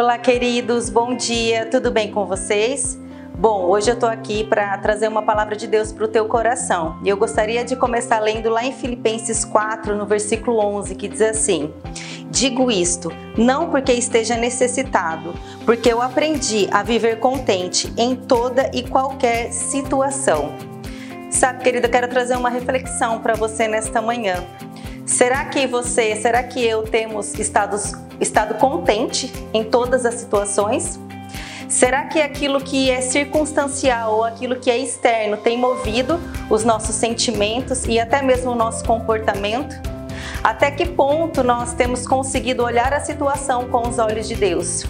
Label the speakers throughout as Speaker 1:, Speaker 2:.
Speaker 1: Olá, queridos, bom dia, tudo bem com vocês? Bom, hoje eu estou aqui para trazer uma palavra de Deus para o teu coração. E eu gostaria de começar lendo lá em Filipenses 4, no versículo 11, que diz assim: Digo isto, não porque esteja necessitado, porque eu aprendi a viver contente em toda e qualquer situação. Sabe, querida, eu quero trazer uma reflexão para você nesta manhã. Será que você, será que eu temos estados, estado contente em todas as situações? Será que aquilo que é circunstancial ou aquilo que é externo tem movido os nossos sentimentos e até mesmo o nosso comportamento? Até que ponto nós temos conseguido olhar a situação com os olhos de Deus?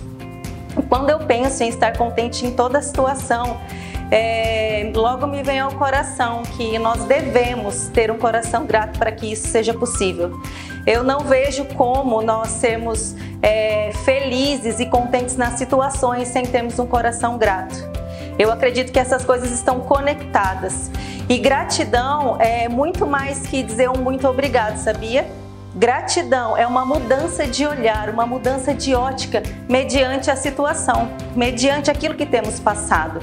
Speaker 1: Quando eu penso em estar contente em toda a situação, é, logo me vem ao coração que nós devemos ter um coração grato para que isso seja possível. Eu não vejo como nós sermos é, felizes e contentes nas situações sem termos um coração grato. Eu acredito que essas coisas estão conectadas. E gratidão é muito mais que dizer um muito obrigado, sabia? Gratidão é uma mudança de olhar, uma mudança de ótica mediante a situação, mediante aquilo que temos passado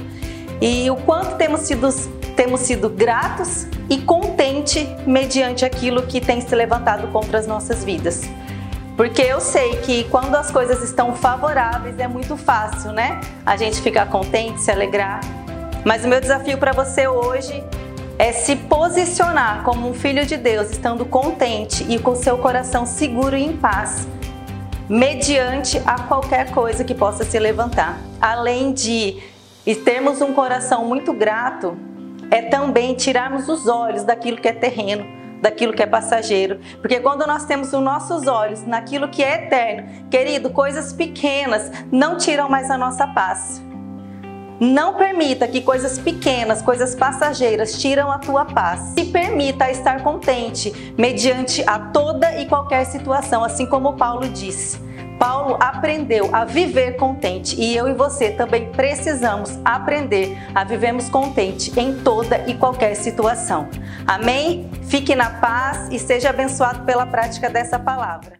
Speaker 1: e o quanto temos sido, temos sido gratos e contente mediante aquilo que tem se levantado contra as nossas vidas. Porque eu sei que quando as coisas estão favoráveis é muito fácil, né? A gente ficar contente, se alegrar. Mas o meu desafio para você hoje é se posicionar como um filho de Deus, estando contente e com seu coração seguro e em paz, mediante a qualquer coisa que possa se levantar. Além de e termos um coração muito grato é também tirarmos os olhos daquilo que é terreno, daquilo que é passageiro. Porque quando nós temos os nossos olhos naquilo que é eterno, querido, coisas pequenas não tiram mais a nossa paz. Não permita que coisas pequenas, coisas passageiras tiram a tua paz. Se permita estar contente mediante a toda e qualquer situação, assim como Paulo disse. Paulo aprendeu a viver contente e eu e você também precisamos aprender a vivermos contente em toda e qualquer situação. Amém? Fique na paz e seja abençoado pela prática dessa palavra.